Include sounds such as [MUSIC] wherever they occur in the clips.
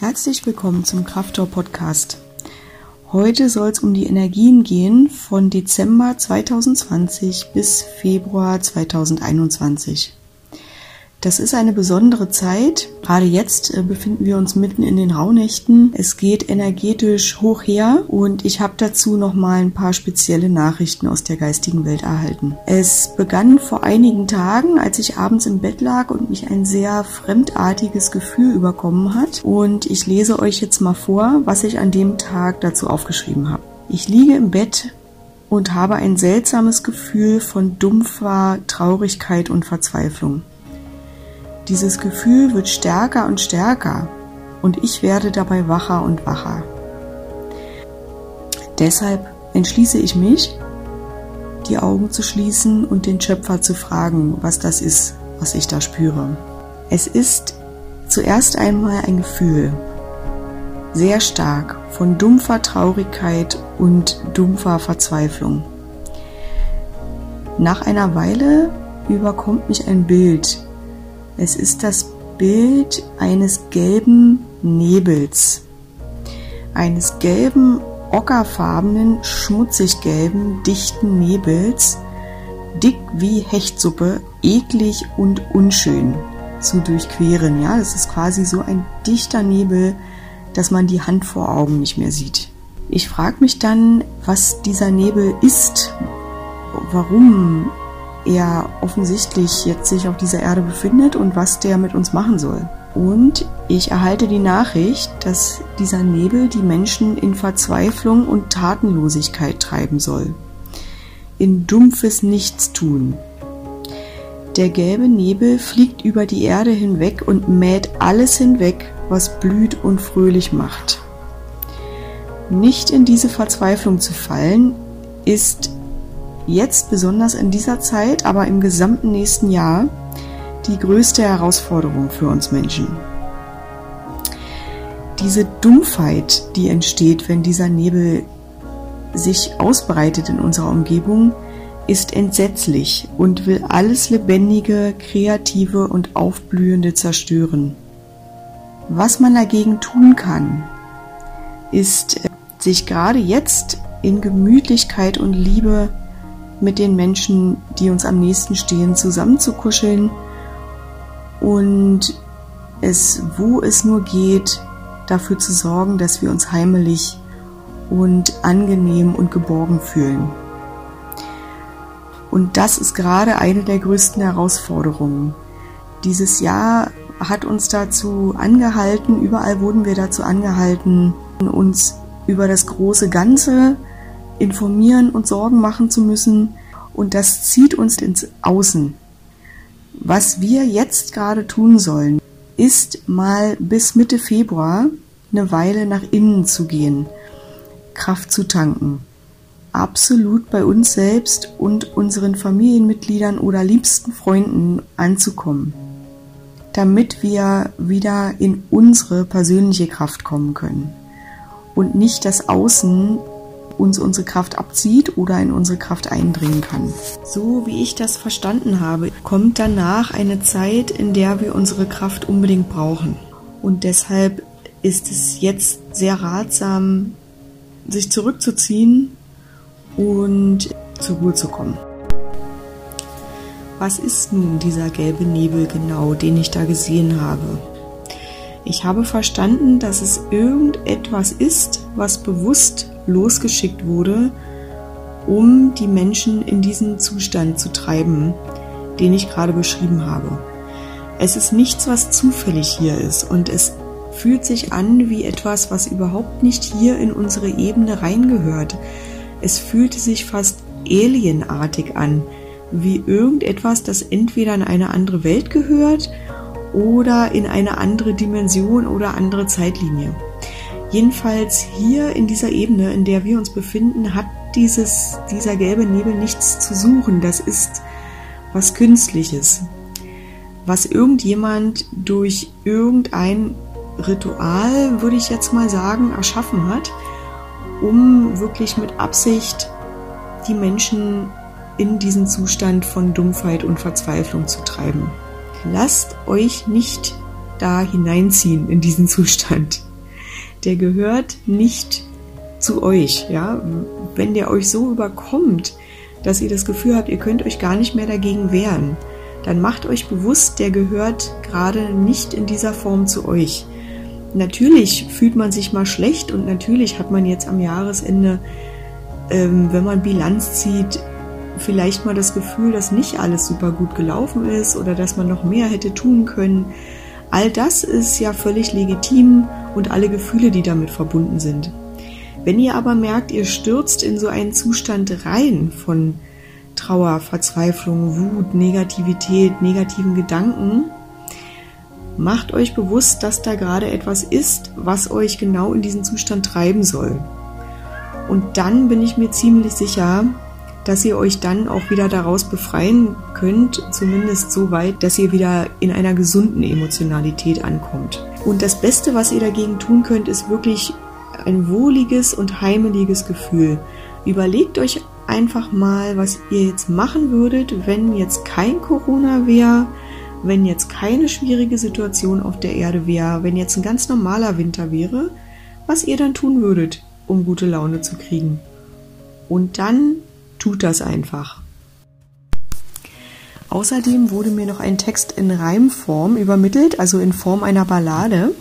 Herzlich willkommen zum Krafttor Podcast. Heute soll es um die Energien gehen von Dezember 2020 bis Februar 2021. Das ist eine besondere Zeit. Gerade jetzt äh, befinden wir uns mitten in den Rauhnächten. Es geht energetisch hoch her und ich habe dazu noch mal ein paar spezielle Nachrichten aus der geistigen Welt erhalten. Es begann vor einigen Tagen, als ich abends im Bett lag und mich ein sehr fremdartiges Gefühl überkommen hat. Und ich lese euch jetzt mal vor, was ich an dem Tag dazu aufgeschrieben habe. Ich liege im Bett und habe ein seltsames Gefühl von dumpfer Traurigkeit und Verzweiflung. Dieses Gefühl wird stärker und stärker und ich werde dabei wacher und wacher. Deshalb entschließe ich mich, die Augen zu schließen und den Schöpfer zu fragen, was das ist, was ich da spüre. Es ist zuerst einmal ein Gefühl, sehr stark von dumpfer Traurigkeit und dumpfer Verzweiflung. Nach einer Weile überkommt mich ein Bild, es ist das Bild eines gelben Nebels, eines gelben, ockerfarbenen, schmutzig gelben, dichten Nebels, dick wie Hechtsuppe, eklig und unschön zu durchqueren. Ja, das ist quasi so ein dichter Nebel, dass man die Hand vor Augen nicht mehr sieht. Ich frage mich dann, was dieser Nebel ist, warum er offensichtlich jetzt sich auf dieser Erde befindet und was der mit uns machen soll. Und ich erhalte die Nachricht, dass dieser Nebel die Menschen in Verzweiflung und Tatenlosigkeit treiben soll. In dumpfes Nichtstun. Der gelbe Nebel fliegt über die Erde hinweg und mäht alles hinweg, was blüht und fröhlich macht. Nicht in diese Verzweiflung zu fallen, ist jetzt besonders in dieser Zeit, aber im gesamten nächsten Jahr die größte Herausforderung für uns Menschen. Diese Dumpfheit, die entsteht, wenn dieser Nebel sich ausbreitet in unserer Umgebung, ist entsetzlich und will alles Lebendige, Kreative und Aufblühende zerstören. Was man dagegen tun kann, ist, sich gerade jetzt in Gemütlichkeit und Liebe mit den Menschen, die uns am nächsten stehen, zusammenzukuscheln und es, wo es nur geht, dafür zu sorgen, dass wir uns heimelig und angenehm und geborgen fühlen. Und das ist gerade eine der größten Herausforderungen. Dieses Jahr hat uns dazu angehalten, überall wurden wir dazu angehalten, uns über das große Ganze informieren und Sorgen machen zu müssen. Und das zieht uns ins Außen. Was wir jetzt gerade tun sollen, ist mal bis Mitte Februar eine Weile nach innen zu gehen, Kraft zu tanken. Absolut bei uns selbst und unseren Familienmitgliedern oder liebsten Freunden anzukommen, damit wir wieder in unsere persönliche Kraft kommen können und nicht das Außen uns unsere Kraft abzieht oder in unsere Kraft eindringen kann. So wie ich das verstanden habe, kommt danach eine Zeit, in der wir unsere Kraft unbedingt brauchen. Und deshalb ist es jetzt sehr ratsam, sich zurückzuziehen und zur Ruhe zu kommen. Was ist nun dieser gelbe Nebel genau, den ich da gesehen habe? Ich habe verstanden, dass es irgendetwas ist, was bewusst losgeschickt wurde, um die Menschen in diesen Zustand zu treiben, den ich gerade beschrieben habe. Es ist nichts, was zufällig hier ist und es fühlt sich an wie etwas, was überhaupt nicht hier in unsere Ebene reingehört. Es fühlte sich fast alienartig an, wie irgendetwas, das entweder in eine andere Welt gehört oder in eine andere Dimension oder andere Zeitlinie. Jedenfalls hier in dieser Ebene, in der wir uns befinden, hat dieses, dieser gelbe Nebel nichts zu suchen. Das ist was Künstliches, was irgendjemand durch irgendein Ritual, würde ich jetzt mal sagen, erschaffen hat, um wirklich mit Absicht die Menschen in diesen Zustand von Dumpfheit und Verzweiflung zu treiben. Lasst euch nicht da hineinziehen in diesen Zustand. Der gehört nicht zu euch, ja. Wenn der euch so überkommt, dass ihr das Gefühl habt, ihr könnt euch gar nicht mehr dagegen wehren, dann macht euch bewusst, der gehört gerade nicht in dieser Form zu euch. Natürlich fühlt man sich mal schlecht und natürlich hat man jetzt am Jahresende, ähm, wenn man Bilanz zieht, vielleicht mal das Gefühl, dass nicht alles super gut gelaufen ist oder dass man noch mehr hätte tun können. All das ist ja völlig legitim und alle Gefühle, die damit verbunden sind. Wenn ihr aber merkt, ihr stürzt in so einen Zustand rein von Trauer, Verzweiflung, Wut, Negativität, negativen Gedanken, macht euch bewusst, dass da gerade etwas ist, was euch genau in diesen Zustand treiben soll. Und dann bin ich mir ziemlich sicher, dass ihr euch dann auch wieder daraus befreien könnt, zumindest so weit, dass ihr wieder in einer gesunden Emotionalität ankommt. Und das Beste, was ihr dagegen tun könnt, ist wirklich ein wohliges und heimeliges Gefühl. Überlegt euch einfach mal, was ihr jetzt machen würdet, wenn jetzt kein Corona wäre, wenn jetzt keine schwierige Situation auf der Erde wäre, wenn jetzt ein ganz normaler Winter wäre, was ihr dann tun würdet, um gute Laune zu kriegen. Und dann tut das einfach. Außerdem wurde mir noch ein Text in Reimform übermittelt, also in Form einer Ballade,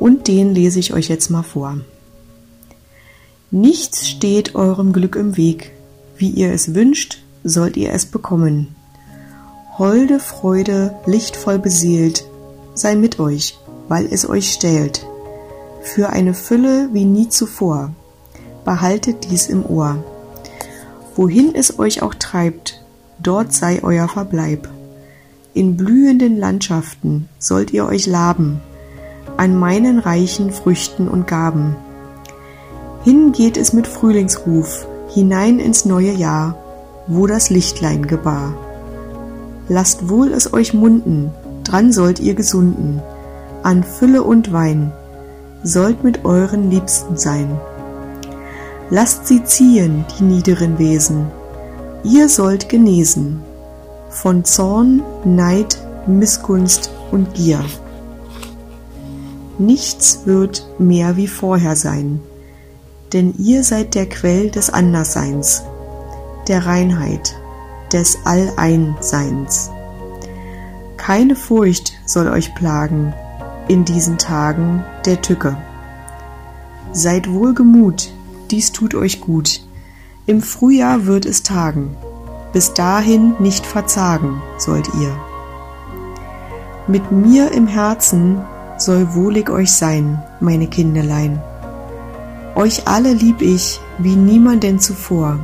und den lese ich euch jetzt mal vor. Nichts steht eurem Glück im Weg. Wie ihr es wünscht, sollt ihr es bekommen. Holde Freude, lichtvoll beseelt, sei mit euch, weil es euch stählt. Für eine Fülle wie nie zuvor. Behaltet dies im Ohr. Wohin es euch auch treibt, dort sei euer Verbleib. In blühenden Landschaften sollt ihr euch laben, an meinen reichen Früchten und Gaben. Hin geht es mit Frühlingsruf, hinein ins neue Jahr, wo das Lichtlein gebar. Lasst wohl es euch munden, dran sollt ihr gesunden, an Fülle und Wein, sollt mit euren Liebsten sein. Lasst sie ziehen, die niederen Wesen, ihr sollt genesen, von Zorn, Neid, Missgunst und Gier. Nichts wird mehr wie vorher sein, denn ihr seid der Quell des Andersseins, der Reinheit, des Alleinsseins. Keine Furcht soll euch plagen in diesen Tagen der Tücke. Seid wohlgemut, dies tut euch gut. Im Frühjahr wird es tagen, bis dahin nicht verzagen sollt ihr. Mit mir im Herzen soll wohlig euch sein, meine Kindelein. Euch alle lieb ich wie niemanden zuvor.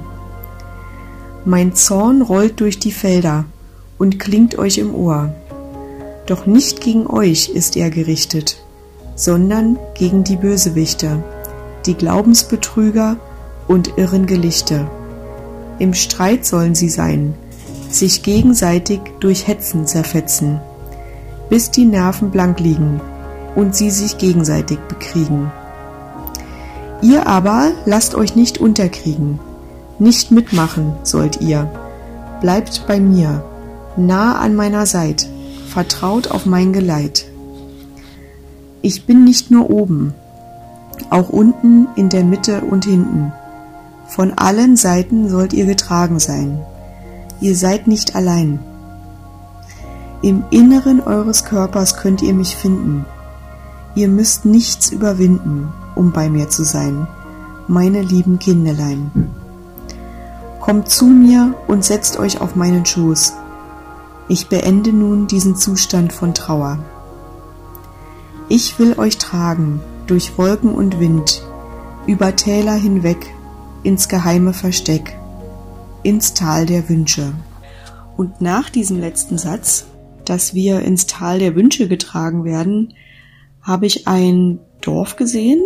Mein Zorn rollt durch die Felder und klingt euch im Ohr. Doch nicht gegen euch ist er gerichtet, sondern gegen die Bösewichte, die Glaubensbetrüger und irren Gelichte. Im Streit sollen sie sein, sich gegenseitig durch Hetzen zerfetzen, bis die Nerven blank liegen und sie sich gegenseitig bekriegen. Ihr aber lasst euch nicht unterkriegen, nicht mitmachen sollt ihr. Bleibt bei mir, nah an meiner Seit, vertraut auf mein Geleit. Ich bin nicht nur oben, auch unten, in der Mitte und hinten. Von allen Seiten sollt ihr getragen sein. Ihr seid nicht allein. Im Inneren eures Körpers könnt ihr mich finden. Ihr müsst nichts überwinden, um bei mir zu sein, meine lieben Kindelein. Kommt zu mir und setzt euch auf meinen Schoß. Ich beende nun diesen Zustand von Trauer. Ich will euch tragen durch Wolken und Wind, über Täler hinweg, ins geheime Versteck, ins Tal der Wünsche. Und nach diesem letzten Satz, dass wir ins Tal der Wünsche getragen werden, habe ich ein Dorf gesehen,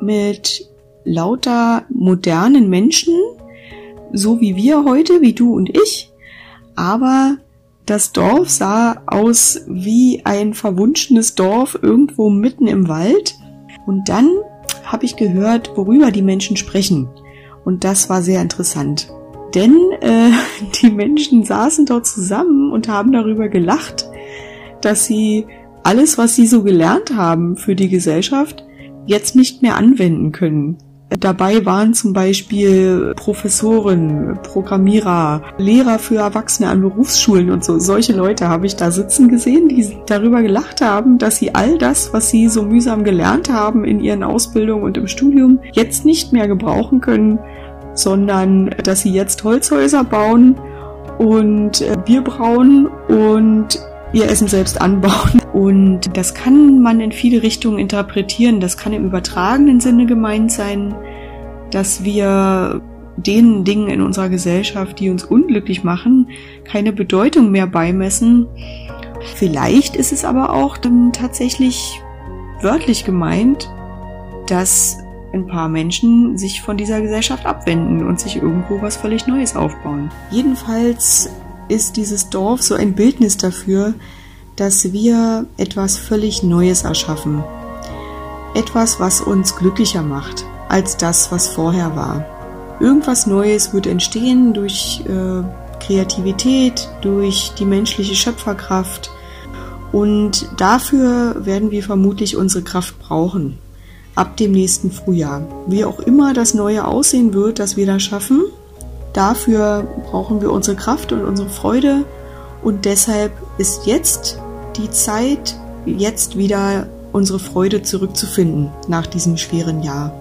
mit lauter modernen Menschen, so wie wir heute, wie du und ich, aber das Dorf sah aus wie ein verwunschenes Dorf irgendwo mitten im Wald. Und dann habe ich gehört, worüber die Menschen sprechen. Und das war sehr interessant. Denn äh, [LAUGHS] die Menschen saßen dort zusammen und haben darüber gelacht, dass sie alles, was sie so gelernt haben für die Gesellschaft, jetzt nicht mehr anwenden können. Dabei waren zum Beispiel Professoren, Programmierer, Lehrer für Erwachsene an Berufsschulen und so. Solche Leute habe ich da sitzen gesehen, die darüber gelacht haben, dass sie all das, was sie so mühsam gelernt haben in ihren Ausbildungen und im Studium, jetzt nicht mehr gebrauchen können, sondern dass sie jetzt Holzhäuser bauen und äh, Bier brauen und ihr Essen selbst anbauen. [LAUGHS] Und das kann man in viele Richtungen interpretieren. Das kann im übertragenen Sinne gemeint sein, dass wir den Dingen in unserer Gesellschaft, die uns unglücklich machen, keine Bedeutung mehr beimessen. Vielleicht ist es aber auch dann tatsächlich wörtlich gemeint, dass ein paar Menschen sich von dieser Gesellschaft abwenden und sich irgendwo was völlig Neues aufbauen. Jedenfalls ist dieses Dorf so ein Bildnis dafür, dass wir etwas völlig Neues erschaffen. Etwas, was uns glücklicher macht als das, was vorher war. Irgendwas Neues wird entstehen durch äh, Kreativität, durch die menschliche Schöpferkraft. Und dafür werden wir vermutlich unsere Kraft brauchen. Ab dem nächsten Frühjahr. Wie auch immer das Neue aussehen wird, das wir da schaffen, Dafür brauchen wir unsere Kraft und unsere Freude und deshalb ist jetzt die Zeit, jetzt wieder unsere Freude zurückzufinden nach diesem schweren Jahr.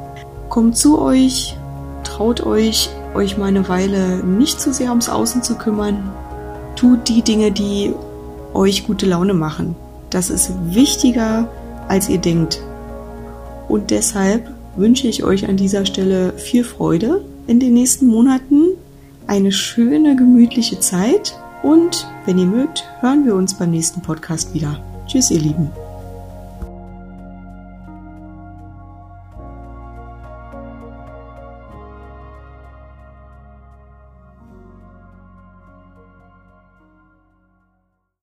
Kommt zu euch, traut euch, euch mal eine Weile nicht zu sehr ums Außen zu kümmern. Tut die Dinge, die euch gute Laune machen. Das ist wichtiger, als ihr denkt. Und deshalb wünsche ich euch an dieser Stelle viel Freude in den nächsten Monaten eine schöne, gemütliche Zeit und wenn ihr mögt, hören wir uns beim nächsten Podcast wieder. Tschüss, ihr Lieben.